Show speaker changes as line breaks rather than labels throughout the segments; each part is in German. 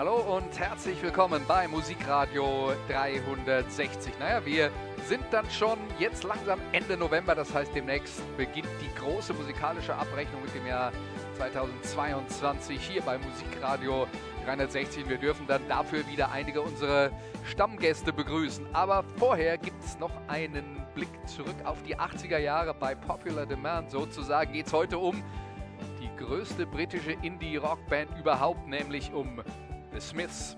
Hallo und herzlich willkommen bei Musikradio 360. Naja, wir sind dann schon jetzt langsam Ende November, das heißt demnächst beginnt die große musikalische Abrechnung mit dem Jahr 2022 hier bei Musikradio 360. Wir dürfen dann dafür wieder einige unserer Stammgäste begrüßen. Aber vorher gibt es noch einen Blick zurück auf die 80er Jahre bei Popular Demand. Sozusagen geht es heute um die größte britische Indie-Rock-Band überhaupt, nämlich um The Smiths.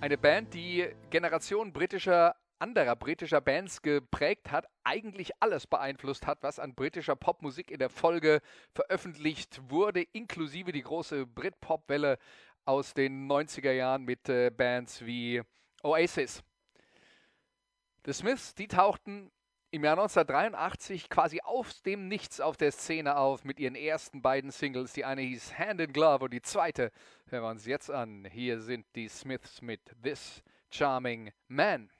Eine Band, die Generationen britischer anderer britischer Bands geprägt hat, eigentlich alles beeinflusst hat, was an britischer Popmusik in der Folge veröffentlicht wurde, inklusive die große Britpop-Welle aus den 90er Jahren mit äh, Bands wie Oasis. The Smiths, die tauchten im Jahr 1983 quasi aus dem Nichts auf der Szene auf mit ihren ersten beiden Singles. Die eine hieß Hand in Glove und die zweite hören wir uns jetzt an. Hier sind die Smiths mit This Charming Man.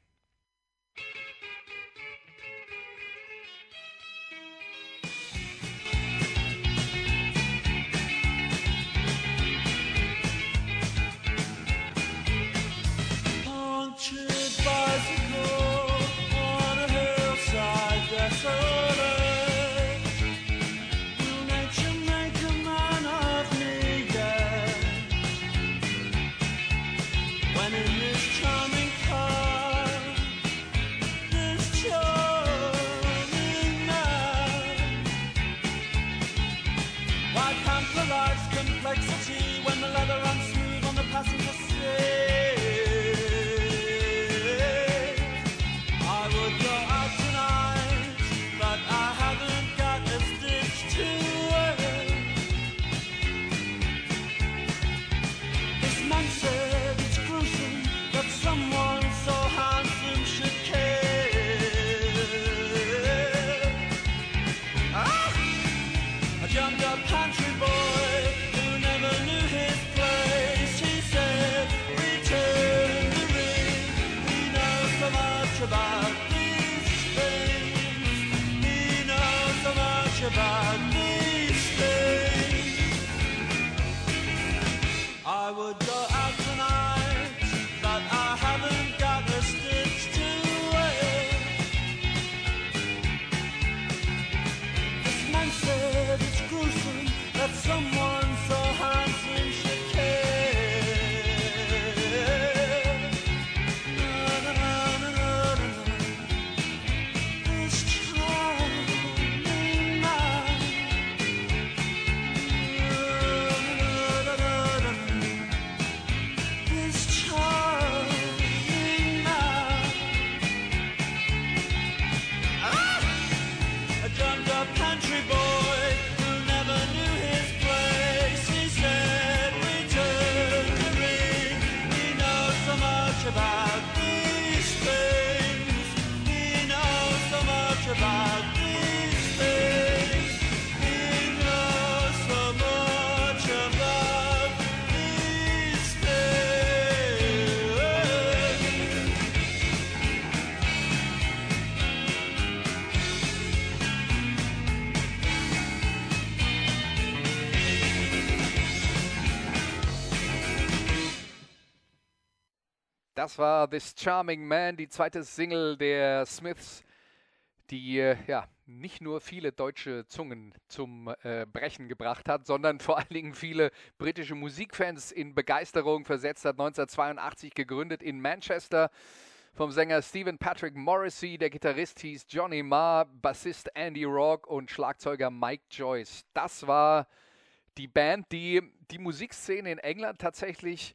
Das war This Charming Man, die zweite Single der Smiths, die äh, ja nicht nur viele deutsche Zungen zum äh, Brechen gebracht hat, sondern vor allen Dingen viele britische Musikfans in Begeisterung versetzt hat. 1982 gegründet in Manchester vom Sänger Stephen Patrick Morrissey. Der Gitarrist hieß Johnny Marr, Bassist Andy Rock und Schlagzeuger Mike Joyce. Das war die Band, die die Musikszene in England tatsächlich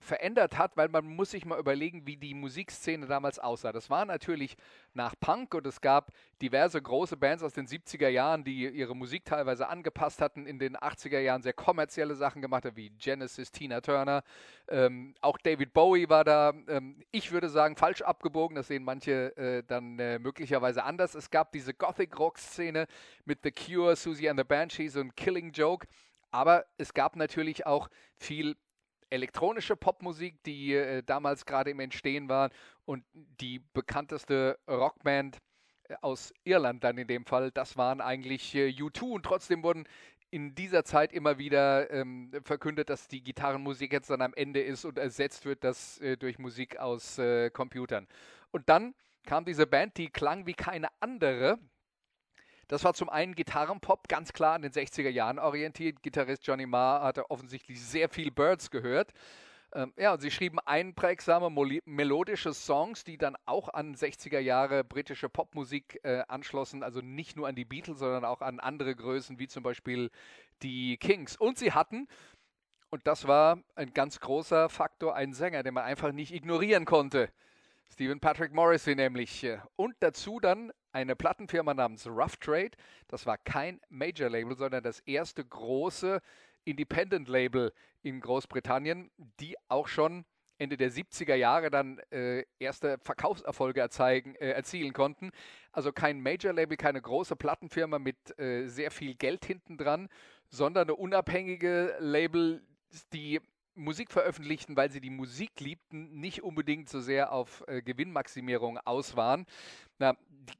verändert hat, weil man muss sich mal überlegen, wie die Musikszene damals aussah. Das war natürlich nach Punk und es gab diverse große Bands aus den 70er Jahren, die ihre Musik teilweise angepasst hatten, in den 80er Jahren sehr kommerzielle Sachen gemacht haben, wie Genesis, Tina Turner. Ähm, auch David Bowie war da, ähm, ich würde sagen, falsch abgebogen. Das sehen manche äh, dann äh, möglicherweise anders. Es gab diese Gothic-Rock-Szene mit The Cure, Susie and the Banshees und Killing Joke. Aber es gab natürlich auch viel elektronische Popmusik, die äh, damals gerade im Entstehen war und die bekannteste Rockband äh, aus Irland dann in dem Fall, das waren eigentlich äh, U2 und trotzdem wurden in dieser Zeit immer wieder ähm, verkündet, dass die Gitarrenmusik jetzt dann am Ende ist und ersetzt wird das äh, durch Musik aus äh, Computern. Und dann kam diese Band, die klang wie keine andere, das war zum einen Gitarrenpop, ganz klar an den 60er Jahren orientiert. Gitarrist Johnny Marr hatte offensichtlich sehr viel Birds gehört. Ähm, ja, und sie schrieben einprägsame, melodische Songs, die dann auch an 60er Jahre britische Popmusik äh, anschlossen, also nicht nur an die Beatles, sondern auch an andere Größen, wie zum Beispiel die Kings. Und sie hatten, und das war ein ganz großer Faktor, einen Sänger, den man einfach nicht ignorieren konnte. Stephen Patrick Morrissey nämlich. Und dazu dann eine Plattenfirma namens Rough Trade. Das war kein Major-Label, sondern das erste große Independent-Label in Großbritannien, die auch schon Ende der 70er Jahre dann äh, erste Verkaufserfolge erzeigen, äh, erzielen konnten. Also kein Major-Label, keine große Plattenfirma mit äh, sehr viel Geld hinten dran, sondern eine unabhängige Label, die Musik veröffentlichten, weil sie die Musik liebten, nicht unbedingt so sehr auf äh, Gewinnmaximierung aus waren. Na, die,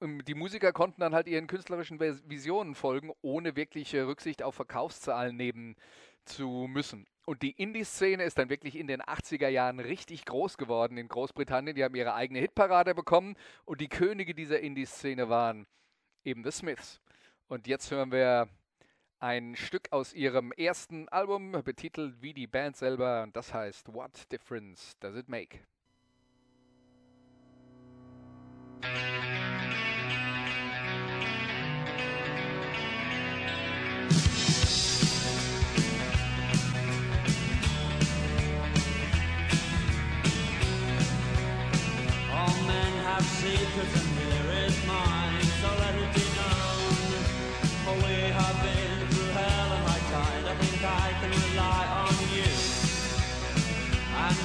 die, Musiker konnten dann halt ihren künstlerischen Visionen folgen, ohne wirkliche Rücksicht auf Verkaufszahlen nehmen zu müssen. Und die Indie-Szene ist dann wirklich in den 80er Jahren richtig groß geworden in Großbritannien. Die haben ihre eigene Hitparade bekommen und die Könige dieser Indie-Szene waren eben The Smiths. Und jetzt hören wir ein Stück aus ihrem ersten Album, betitelt wie die Band selber, und das heißt What Difference Does It Make?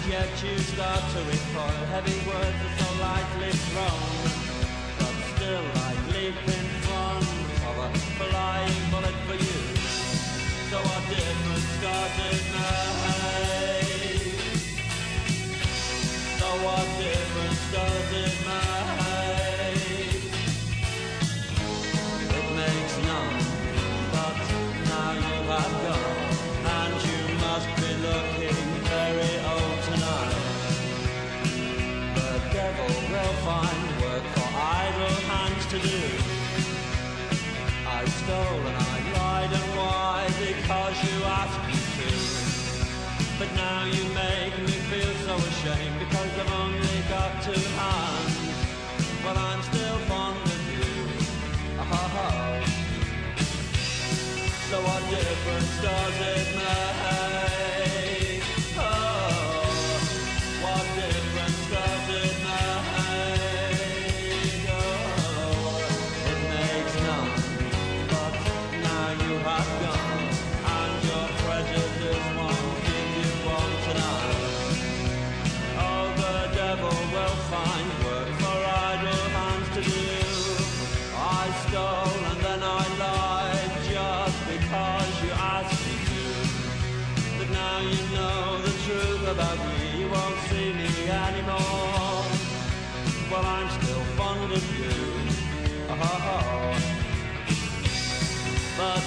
Yet you start to recoil. Heavy words are so lightly thrown, So what difference does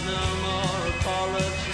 no more apologies.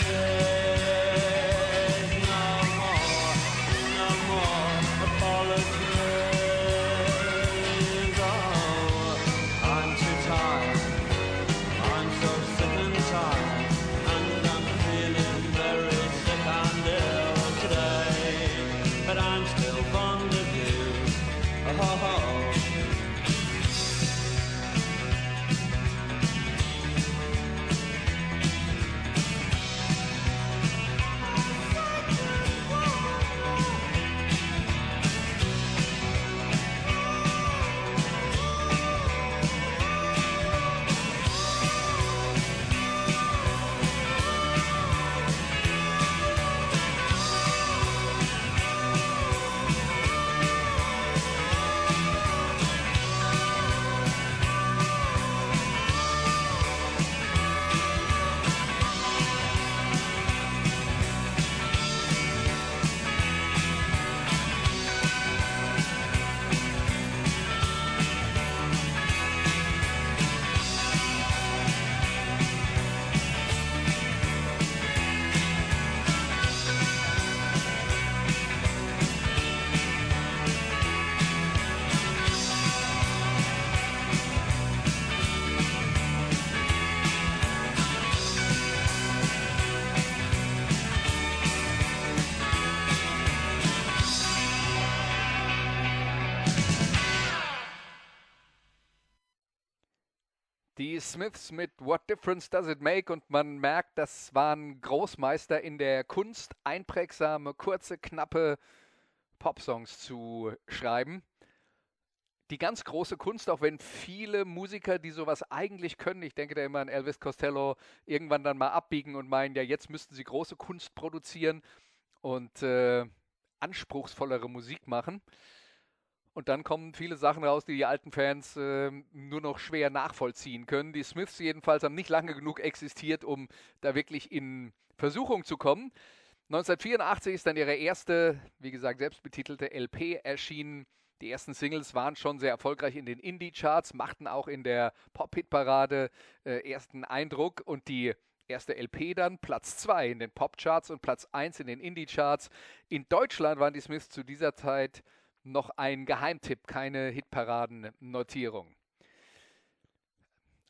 Smiths mit What Difference Does It Make und man merkt, das waren Großmeister in der Kunst, einprägsame, kurze, knappe Popsongs zu schreiben. Die ganz große Kunst, auch wenn viele Musiker, die sowas eigentlich können, ich denke da immer an Elvis Costello, irgendwann dann mal abbiegen und meinen, ja, jetzt müssten sie große Kunst produzieren und äh, anspruchsvollere Musik machen. Und dann kommen viele Sachen raus, die die alten Fans äh, nur noch schwer nachvollziehen können. Die Smiths jedenfalls haben nicht lange genug existiert, um da wirklich in Versuchung zu kommen. 1984 ist dann ihre erste, wie gesagt, selbstbetitelte LP erschienen. Die ersten Singles waren schon sehr erfolgreich in den Indie-Charts, machten auch in der Pop-Hit-Parade äh, ersten Eindruck und die erste LP dann Platz 2 in den Pop-Charts und Platz 1 in den Indie-Charts. In Deutschland waren die Smiths zu dieser Zeit noch ein Geheimtipp, keine Hitparaden-Notierung.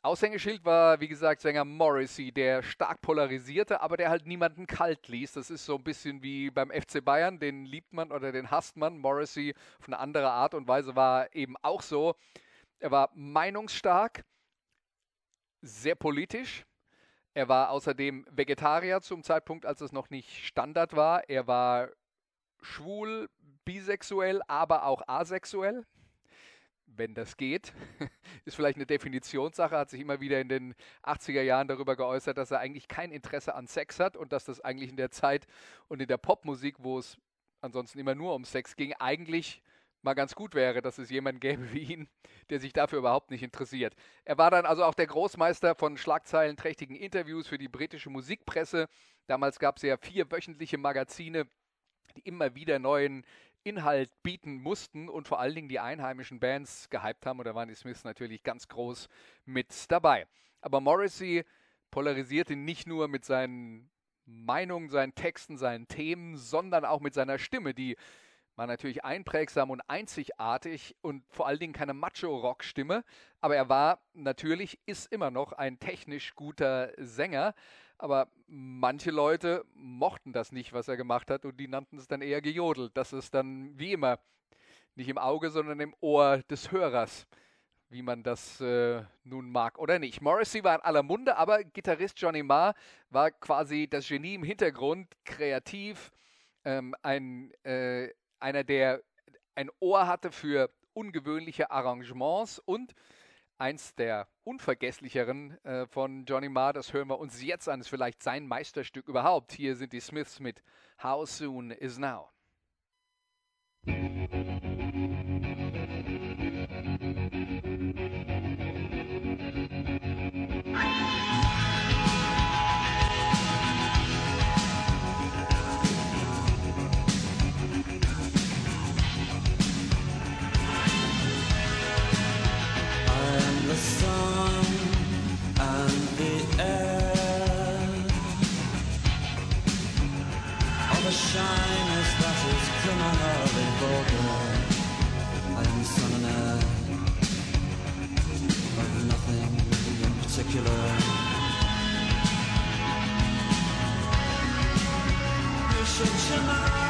Aushängeschild war, wie gesagt, Sänger Morrissey, der stark polarisierte, aber der halt niemanden kalt ließ. Das ist so ein bisschen wie beim FC Bayern, den liebt man oder den hasst man. Morrissey auf eine andere Art und Weise war eben auch so. Er war meinungsstark, sehr politisch. Er war außerdem Vegetarier zum Zeitpunkt, als es noch nicht Standard war. Er war schwul, bisexuell, aber auch asexuell, wenn das geht. Ist vielleicht eine Definitionssache, hat sich immer wieder in den 80er Jahren darüber geäußert, dass er eigentlich kein Interesse an Sex hat und dass das eigentlich in der Zeit und in der Popmusik, wo es ansonsten immer nur um Sex ging, eigentlich mal ganz gut wäre, dass es jemanden gäbe wie ihn, der sich dafür überhaupt nicht interessiert. Er war dann also auch der Großmeister von schlagzeilenträchtigen Interviews für die britische Musikpresse. Damals gab es ja vier wöchentliche Magazine, die immer wieder neuen Inhalt bieten mussten und vor allen Dingen die einheimischen Bands gehypt haben. Und da waren die Smiths natürlich ganz groß mit dabei. Aber Morrissey polarisierte nicht nur mit seinen Meinungen, seinen Texten, seinen Themen, sondern auch mit seiner Stimme, die war natürlich einprägsam und einzigartig und vor allen Dingen keine Macho-Rock-Stimme. Aber er war natürlich, ist immer noch ein technisch guter Sänger. Aber manche Leute mochten das nicht, was er gemacht hat, und die nannten es dann eher gejodelt. Das ist dann wie immer nicht im Auge, sondern im Ohr des Hörers, wie man das äh, nun mag oder nicht. Morrissey war in aller Munde, aber Gitarrist Johnny Marr war quasi das Genie im Hintergrund, kreativ, ähm, ein, äh, einer, der ein Ohr hatte für ungewöhnliche Arrangements und eins der unvergesslicheren äh, von Johnny Marr. Das hören wir uns jetzt an. Ist vielleicht sein Meisterstück überhaupt. Hier sind die Smiths mit How Soon Is Now. particular. You're such a.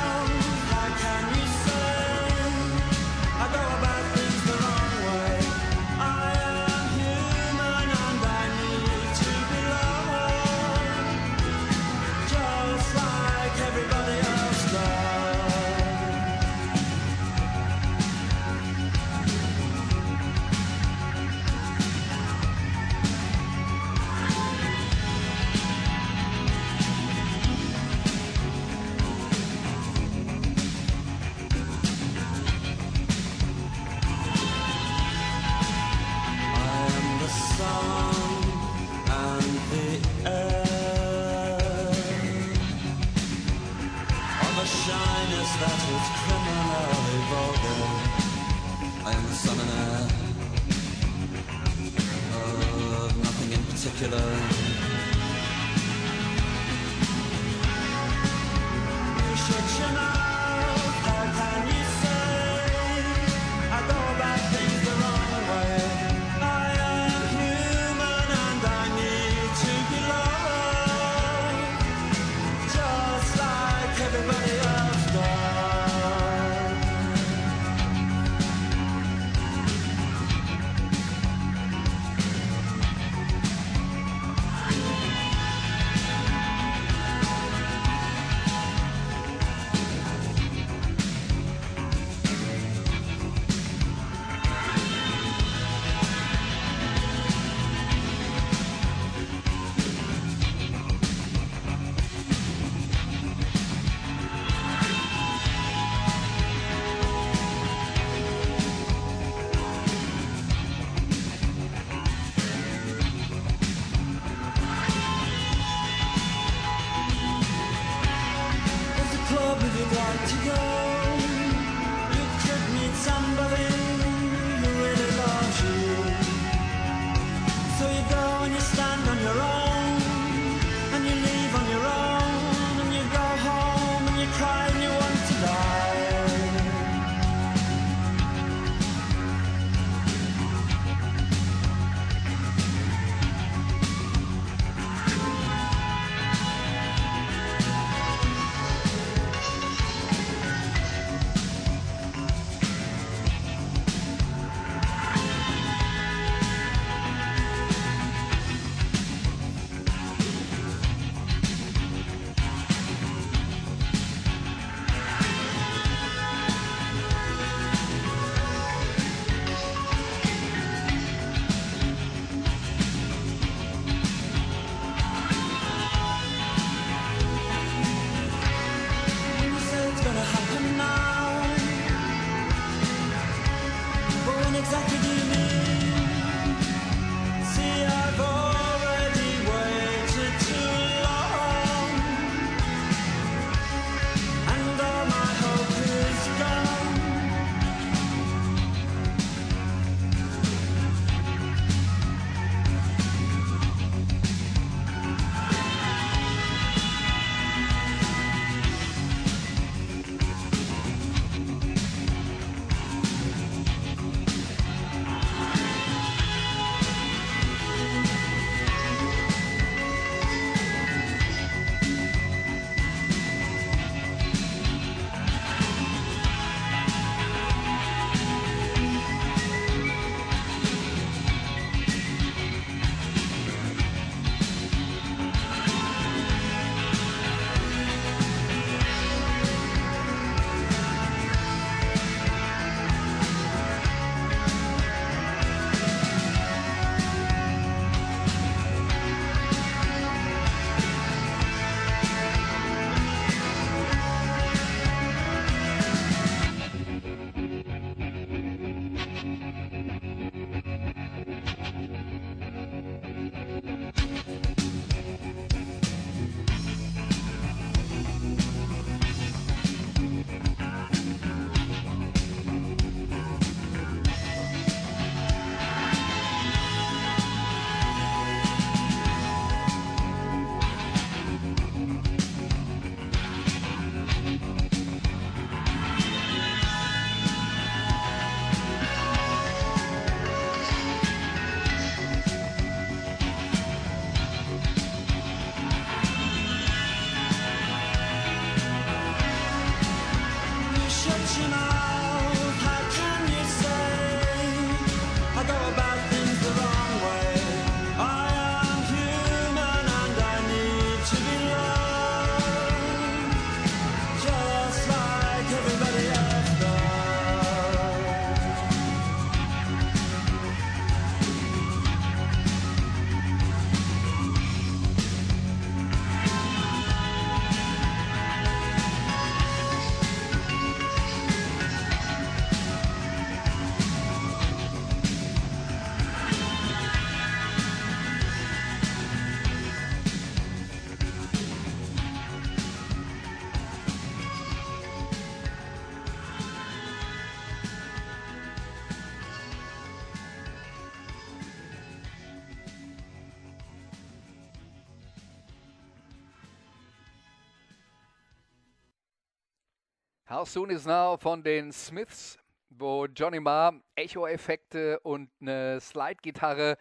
How Soon Is Now von den Smiths, wo Johnny Marr Echo-Effekte und eine Slide-Gitarre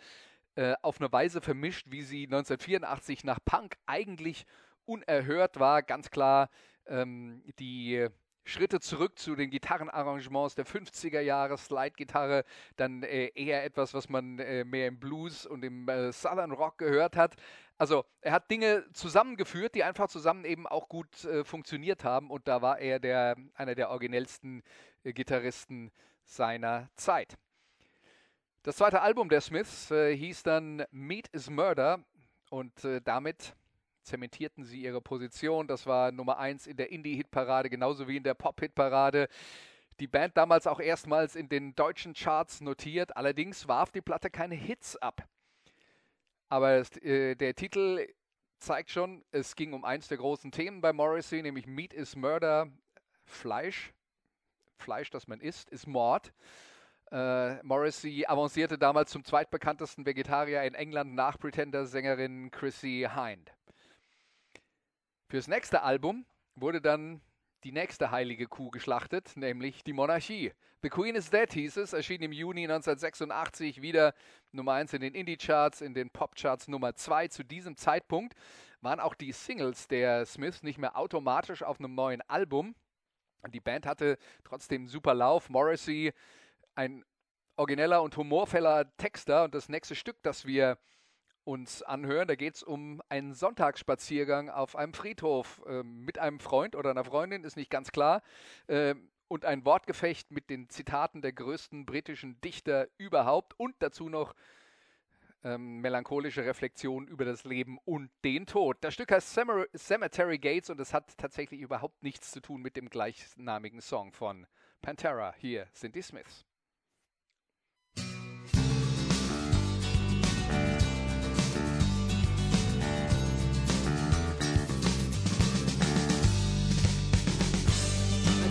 äh, auf eine Weise vermischt, wie sie 1984 nach Punk eigentlich unerhört war. Ganz klar ähm, die Schritte zurück zu den Gitarrenarrangements der 50er Jahre, Slide-Gitarre, dann äh, eher etwas, was man äh, mehr im Blues und im äh, Southern Rock gehört hat. Also er hat Dinge zusammengeführt, die einfach zusammen eben auch gut äh, funktioniert haben und da war er der, einer der originellsten äh, Gitarristen seiner Zeit. Das zweite Album der Smiths äh, hieß dann Meat is Murder und damit zementierten sie ihre Position. Das war Nummer 1 in der Indie-Hitparade, genauso wie in der Pop-Hitparade. Die Band damals auch erstmals in den deutschen Charts notiert. Allerdings warf die Platte keine Hits ab. Aber äh, der Titel zeigt schon, es ging um eins der großen Themen bei Morrissey, nämlich Meat is Murder, Fleisch. Fleisch, das man isst, ist Mord. Äh, Morrissey avancierte damals zum zweitbekanntesten Vegetarier in England nach Pretender-Sängerin Chrissy Hind. Fürs nächste Album wurde dann die nächste heilige Kuh geschlachtet, nämlich die Monarchie. The Queen is Dead hieß es, erschien im Juni 1986 wieder Nummer 1 in den Indie-Charts, in den Pop-Charts Nummer 2. Zu diesem Zeitpunkt waren auch die Singles der Smiths nicht mehr automatisch auf einem neuen Album. Die Band hatte trotzdem super Lauf. Morrissey, ein origineller und humorvoller Texter. Und das nächste Stück, das wir uns anhören. Da geht es um einen Sonntagsspaziergang auf einem Friedhof äh, mit einem Freund oder einer Freundin, ist nicht ganz klar. Äh, und ein Wortgefecht mit den Zitaten der größten britischen Dichter überhaupt und dazu noch ähm, melancholische Reflexion über das Leben und den Tod. Das Stück heißt Cemetery Gates und es hat tatsächlich überhaupt nichts zu tun mit dem gleichnamigen Song von Pantera. Hier sind die Smiths.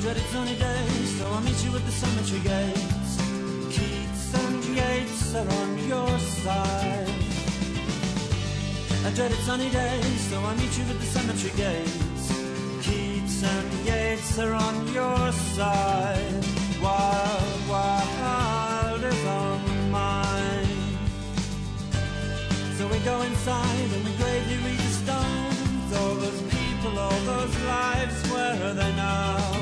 Dreaded sunny days, so I'll meet you at the cemetery gates. Keats and Yates are on your side. I dreaded sunny days, so I'll meet you at the cemetery gates. Keats and Yates are on your side. Wild, wild is on mine. So we go inside and we gravely read the stones. All those people, all those lives, where are they now?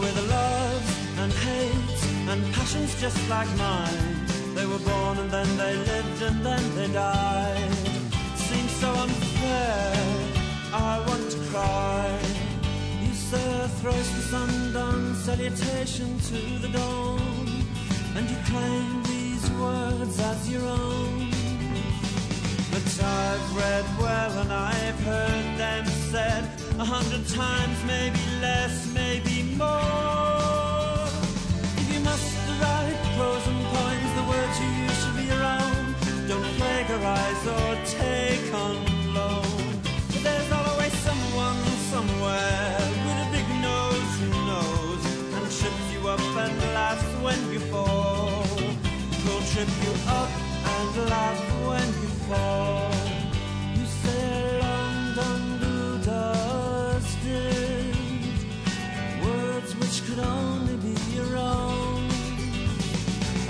With loves and hates and passions just like mine. They were born and then they lived and then they died. Seems so unfair, I want to cry. You say thrice the sundown salutation to the dawn, and you claim these words as your own. But I've read well and I've heard them said a hundred times, maybe less, maybe more. If you must write pros and points, the words you use should be own. Don't plagiarize or take on loan. But There's always someone somewhere with a big nose who knows and trips you up and laughs when you fall. Will trip you up and laugh when you fall. You say London could only be your own.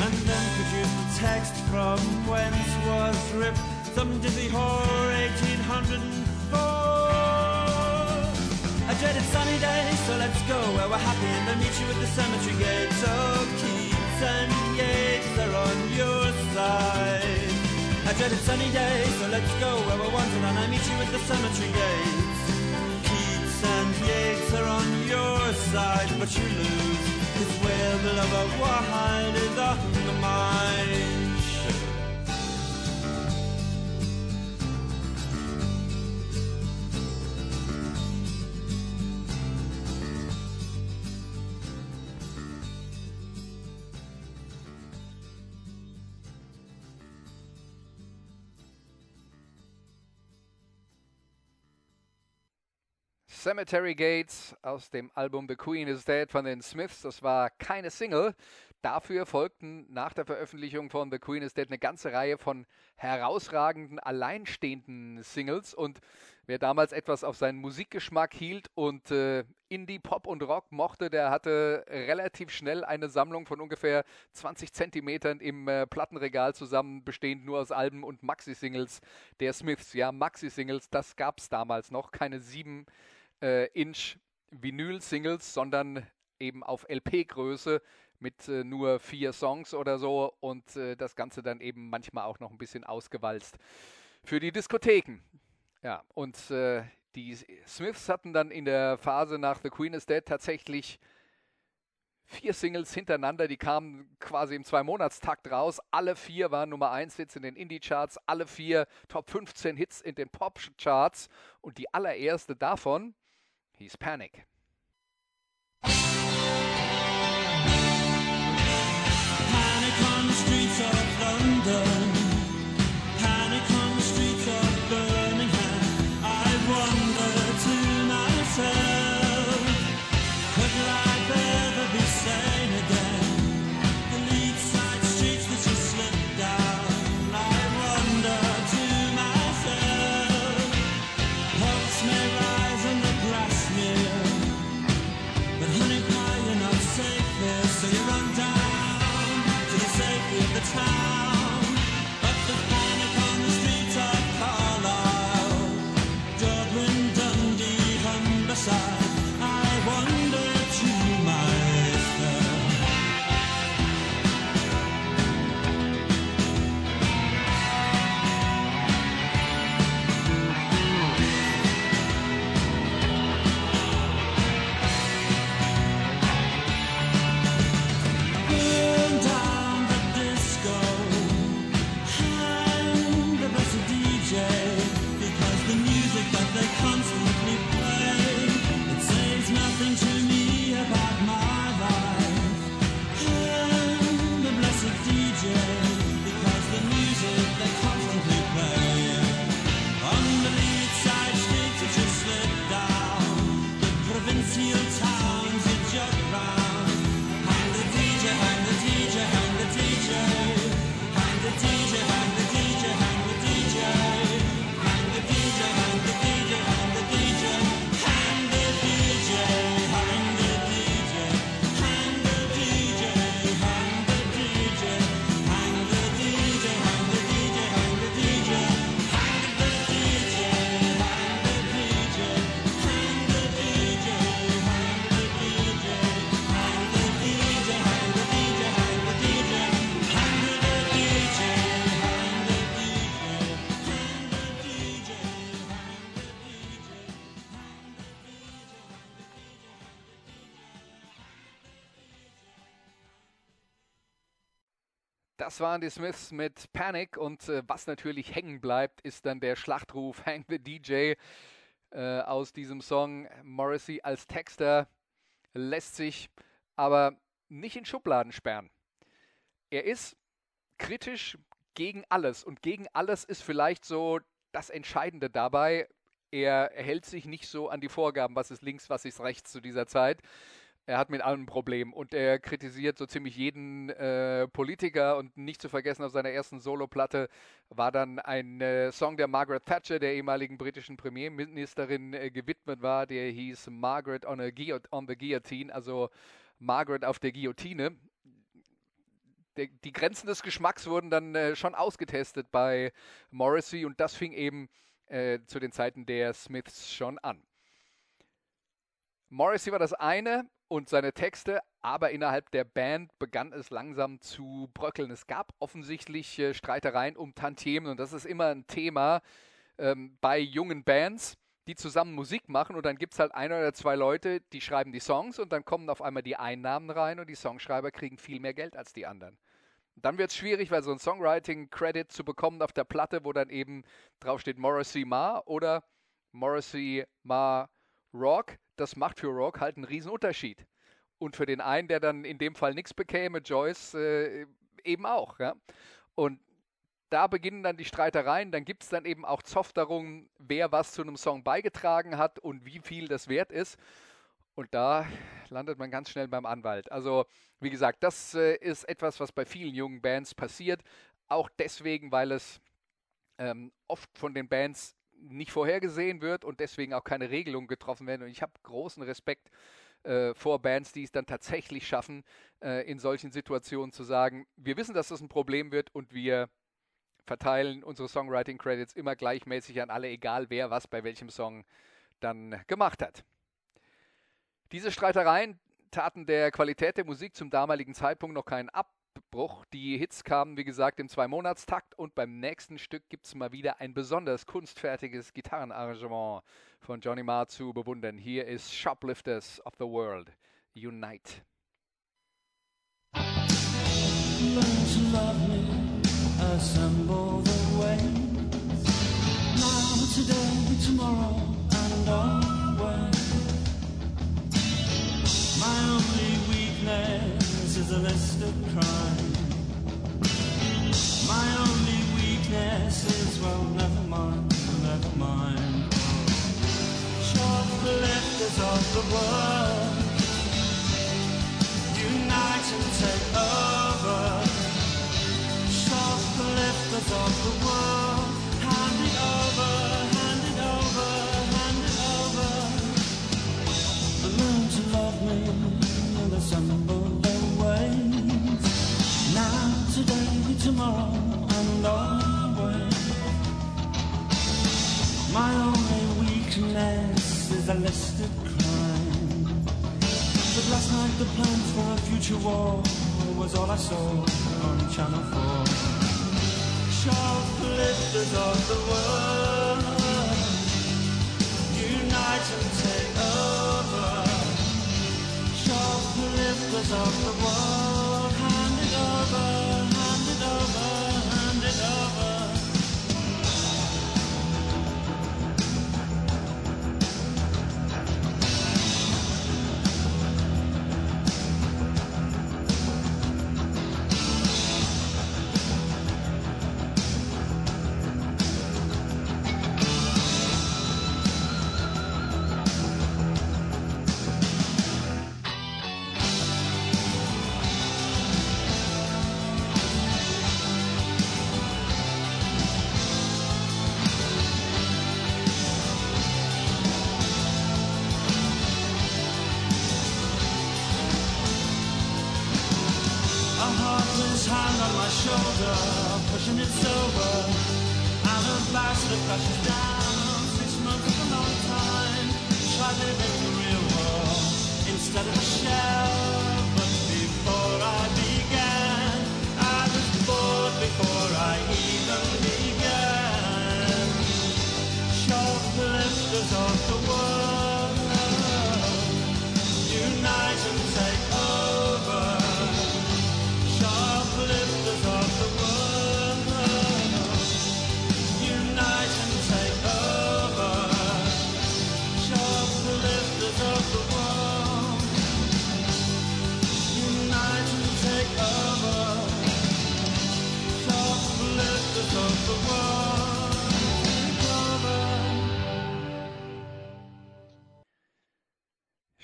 And then produce the text from whence was ripped some dizzy whore 1804. A dreaded sunny day, so let's go where we're happy and then meet you at the cemetery gate. So Keats and Yates are on your side. A dreaded sunny day, so let's go where we're wanted and I meet you at the cemetery gate and Yates are on your side, but you lose. The love of wine is on Cemetery Gates aus dem Album The Queen is Dead von den Smiths. Das war keine Single. Dafür folgten nach der Veröffentlichung von The Queen is Dead eine ganze Reihe von herausragenden, alleinstehenden Singles. Und wer damals etwas auf seinen Musikgeschmack hielt und äh, Indie, Pop und Rock mochte, der hatte relativ schnell eine Sammlung von ungefähr 20 Zentimetern im äh, Plattenregal zusammen, bestehend nur aus Alben und Maxi-Singles der Smiths. Ja, Maxi-Singles, das gab es damals noch. Keine 7 äh, Inch Vinyl-Singles, sondern eben auf LP-Größe mit äh, nur vier Songs oder so und äh, das Ganze dann eben manchmal auch noch ein bisschen ausgewalzt für die Diskotheken. Ja, und äh, die Smiths hatten dann in der Phase nach The Queen is Dead tatsächlich vier Singles hintereinander, die kamen quasi im Zwei-Monatstakt raus. Alle vier waren Nummer 1 Hits in den Indie-Charts, alle vier Top 15 Hits in den Pop-Charts und die allererste davon hieß Panic.
Panic
Das waren die Smiths mit Panic und äh, was natürlich hängen bleibt, ist dann der Schlachtruf Hang the DJ äh, aus diesem Song. Morrissey als Texter lässt sich aber nicht in Schubladen sperren. Er ist kritisch gegen alles und gegen alles ist vielleicht so das Entscheidende dabei. Er hält sich nicht so an die Vorgaben, was ist links, was ist rechts zu dieser Zeit. Er hat mit allem ein Problem und er kritisiert so ziemlich jeden äh, Politiker und nicht zu vergessen, auf seiner ersten Soloplatte war dann ein äh, Song der Margaret Thatcher, der ehemaligen britischen Premierministerin, äh, gewidmet war. Der hieß Margaret on, on the Guillotine, also Margaret auf der Guillotine. Der, die Grenzen des Geschmacks wurden dann äh, schon ausgetestet bei Morrissey und das fing eben äh, zu den Zeiten der Smiths schon an. Morrissey war das eine und seine Texte, aber innerhalb der Band begann es langsam zu bröckeln. Es gab offensichtlich äh, Streitereien um Tantiemen und das ist immer ein Thema ähm, bei jungen Bands, die zusammen Musik machen und dann gibt es halt ein oder zwei Leute, die schreiben die Songs und dann kommen auf einmal die Einnahmen rein und die Songschreiber kriegen viel mehr Geld als die anderen. Dann wird es schwierig, weil so ein Songwriting-Credit zu bekommen auf der Platte, wo dann eben draufsteht Morrissey Ma oder Morrissey Ma Rock, das macht für Rock halt einen riesen Unterschied. Und für den einen, der dann in dem Fall nichts bekäme, Joyce äh, eben auch. Ja? Und da beginnen dann die Streitereien. Dann gibt es dann eben auch Zoff darum, wer was zu einem Song beigetragen hat und wie viel das wert ist. Und da landet man ganz schnell beim Anwalt. Also, wie gesagt, das äh, ist etwas, was bei vielen jungen Bands passiert. Auch deswegen, weil es ähm, oft von den Bands nicht vorhergesehen wird und deswegen auch keine Regelungen getroffen werden. Und ich habe großen Respekt äh, vor Bands, die es dann tatsächlich schaffen, äh, in solchen Situationen zu sagen, wir wissen, dass das ein Problem wird und wir verteilen unsere Songwriting-Credits immer gleichmäßig an alle, egal wer was bei welchem Song dann gemacht hat. Diese Streitereien taten der Qualität der Musik zum damaligen Zeitpunkt noch keinen Abbruch. Die Hits kamen, wie gesagt, im Zwei-Monatstakt und beim nächsten Stück gibt es mal wieder ein besonders kunstfertiges Gitarrenarrangement von Johnny Marr zu bewundern. Hier ist Shoplifters of the World Unite.
Learn to love me, assemble the waves. Now, today, tomorrow, and always. My only weakness is a list of crime. My only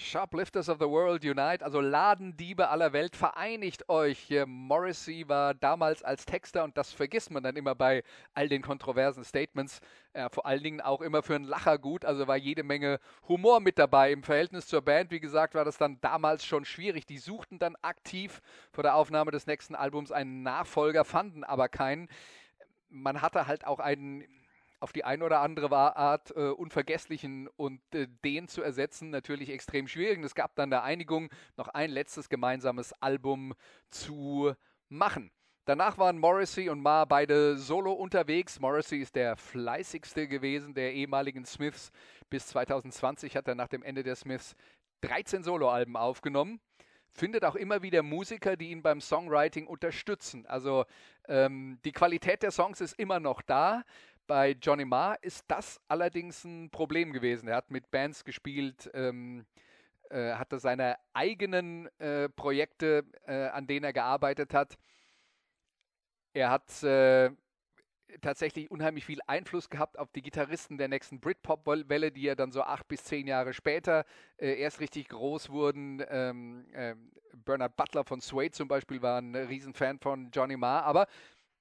Shoplifters of the World Unite,
also Ladendiebe aller Welt, vereinigt euch. Morrissey war damals als Texter und das vergisst man dann immer bei all den kontroversen Statements. Äh, vor allen Dingen auch immer für einen Lacher gut, also war jede Menge Humor mit dabei. Im Verhältnis zur Band, wie gesagt, war das dann damals schon schwierig. Die suchten dann aktiv vor der Aufnahme des nächsten Albums einen Nachfolger, fanden aber keinen. Man hatte halt auch einen auf die eine oder andere Art äh, unvergesslichen und äh, den zu ersetzen natürlich extrem schwierig. Und es gab dann eine Einigung, noch ein letztes gemeinsames Album zu machen. Danach waren Morrissey und Ma beide solo unterwegs. Morrissey ist der fleißigste gewesen der ehemaligen Smiths. Bis 2020 hat er nach dem Ende der Smiths 13 Soloalben aufgenommen. Findet auch immer wieder Musiker, die ihn beim Songwriting unterstützen. Also ähm, die Qualität der Songs ist immer noch da. Bei Johnny Marr ist das allerdings ein Problem gewesen. Er hat mit Bands gespielt, ähm, äh, hatte seine eigenen äh, Projekte, äh, an denen er gearbeitet hat. Er hat äh, tatsächlich unheimlich viel Einfluss gehabt auf die Gitarristen der nächsten Britpop-Welle, die ja dann so acht bis zehn Jahre später äh, erst richtig groß wurden. Ähm, ähm, Bernard Butler von Suede zum Beispiel war ein Riesenfan von Johnny Marr, aber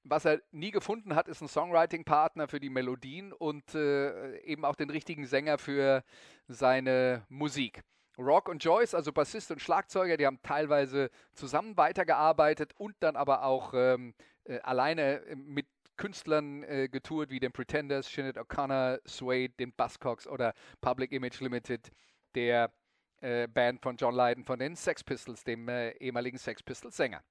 was er nie gefunden hat, ist ein Songwriting-Partner für die Melodien und äh, eben auch den richtigen Sänger für seine Musik. Rock und Joyce, also Bassist und Schlagzeuger, die haben teilweise zusammen weitergearbeitet und dann aber auch ähm, äh, alleine äh, mit Künstlern äh, getourt, wie den Pretenders, Sinead O'Connor, Suede, den Buzzcocks oder Public Image Limited, der äh, Band von John Lydon von den Sex Pistols, dem äh, ehemaligen Sex Pistols-Sänger.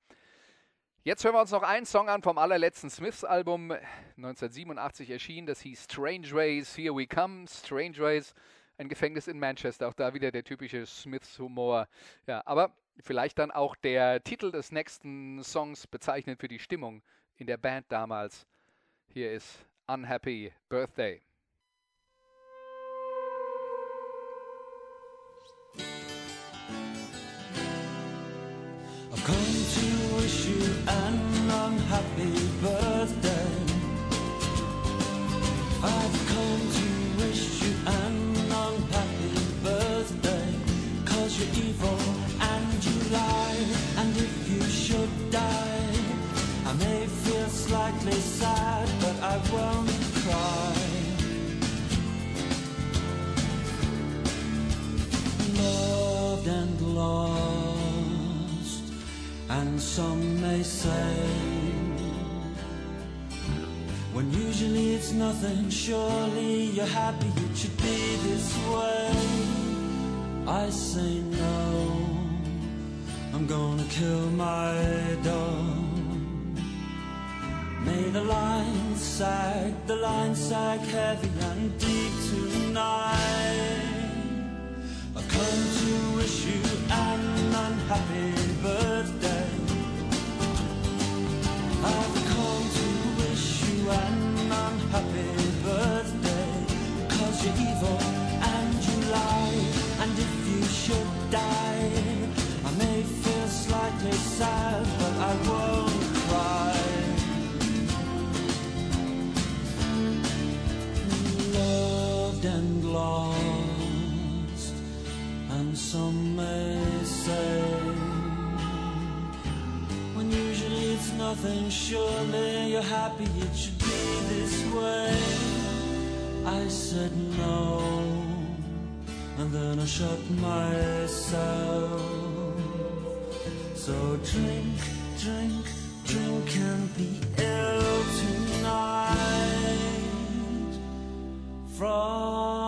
Jetzt hören wir uns noch einen Song an vom allerletzten Smiths-Album, 1987 erschienen. Das hieß Strange Ways, Here We Come. Strange Ways, ein Gefängnis in Manchester. Auch da wieder der typische Smiths-Humor. Ja, aber vielleicht dann auch der Titel des nächsten Songs bezeichnet für die Stimmung in der Band damals. Hier ist Unhappy Birthday.
I've come to wish you an unhappy birthday. I've come to wish you an unhappy birthday. Cause you're evil and you lie. And if you should die, I may feel slightly sad, but I won't some may say, when usually it's nothing, surely you're happy it should be this way. I say no, I'm gonna kill my dog. May the lines sag, the lines sag heavy and deep tonight. I've come to wish you some may say. When usually it's nothing surely you're happy it should be this way. I said no and then i shut myself. So drink drink drink and be ill tonight. From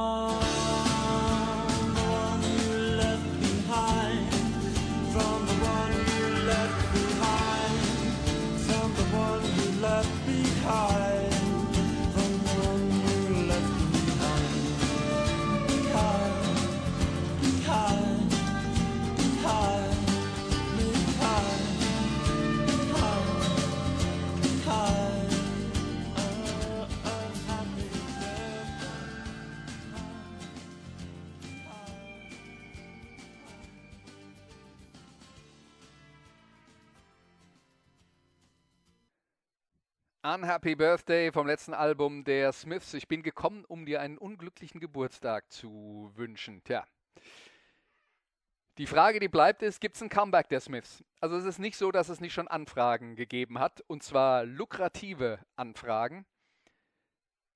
Unhappy Birthday
vom letzten Album der Smiths. Ich bin gekommen, um dir einen unglücklichen Geburtstag zu wünschen. Tja. Die Frage, die bleibt, ist, gibt es ein Comeback der Smiths? Also es ist nicht so, dass es nicht schon Anfragen gegeben hat, und zwar lukrative Anfragen.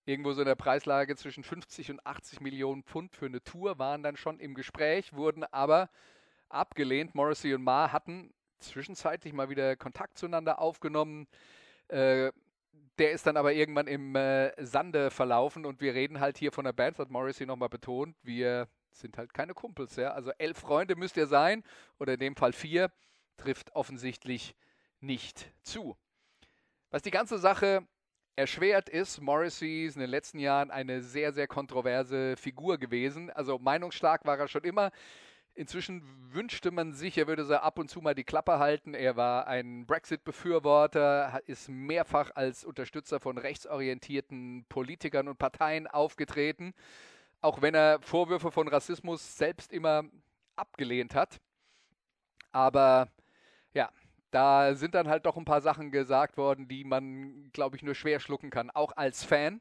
Irgendwo so in der Preislage zwischen 50 und 80 Millionen Pfund für eine Tour waren dann schon im Gespräch, wurden aber abgelehnt. Morrissey und Ma hatten zwischenzeitlich mal wieder Kontakt zueinander aufgenommen. Äh, der ist dann aber irgendwann im äh, Sande verlaufen und wir reden halt hier von der Band, hat Morrissey nochmal betont. Wir sind halt keine Kumpels, ja. Also elf Freunde müsst ihr sein, oder in dem Fall vier, trifft offensichtlich nicht zu. Was die ganze Sache erschwert ist, Morrissey ist in den letzten Jahren eine sehr, sehr kontroverse Figur gewesen. Also meinungsstark war er schon immer. Inzwischen wünschte man sich, er würde so ab und zu mal die Klappe halten. Er war ein Brexit-Befürworter, ist mehrfach als Unterstützer von rechtsorientierten Politikern und Parteien aufgetreten, auch wenn er Vorwürfe von Rassismus selbst immer abgelehnt hat. Aber ja, da sind dann halt doch ein paar Sachen gesagt worden, die man, glaube ich, nur schwer schlucken kann, auch als Fan.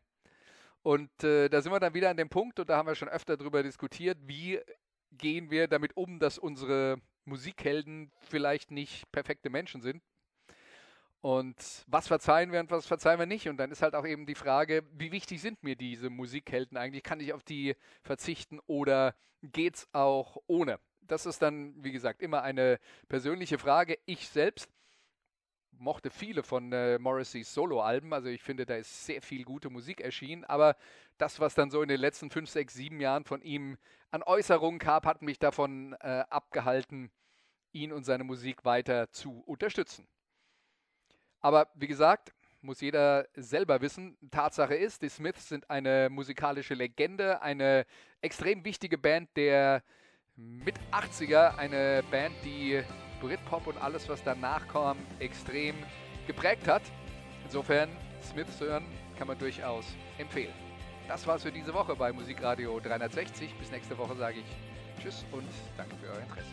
Und äh, da sind wir dann wieder an dem Punkt, und da haben wir schon öfter drüber diskutiert, wie gehen wir damit um, dass unsere Musikhelden vielleicht nicht perfekte Menschen sind. Und was verzeihen wir und was verzeihen wir nicht? Und dann ist halt auch eben die Frage, wie wichtig sind mir diese Musikhelden eigentlich? Kann ich auf die verzichten oder geht's auch ohne? Das ist dann, wie gesagt, immer eine persönliche Frage. Ich selbst mochte viele von äh, Morrisseys Soloalben. Also ich finde, da ist sehr viel gute Musik erschienen. Aber das, was dann so in den letzten fünf, sechs, sieben Jahren von ihm an Äußerungen gab, hat mich davon äh, abgehalten, ihn und seine Musik weiter zu unterstützen. Aber wie gesagt, muss jeder selber wissen. Tatsache ist, die Smiths sind eine musikalische Legende, eine extrem wichtige Band der mit 80er, eine Band, die Britpop und alles, was danach kam, extrem geprägt hat. Insofern, Smiths hören kann man durchaus empfehlen. Das war's für diese Woche bei Musikradio 360. Bis nächste Woche sage ich Tschüss und danke für euer Interesse.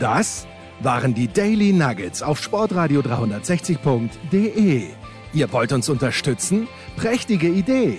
Das waren die Daily Nuggets auf sportradio 360.de. Ihr wollt uns unterstützen? Prächtige Idee!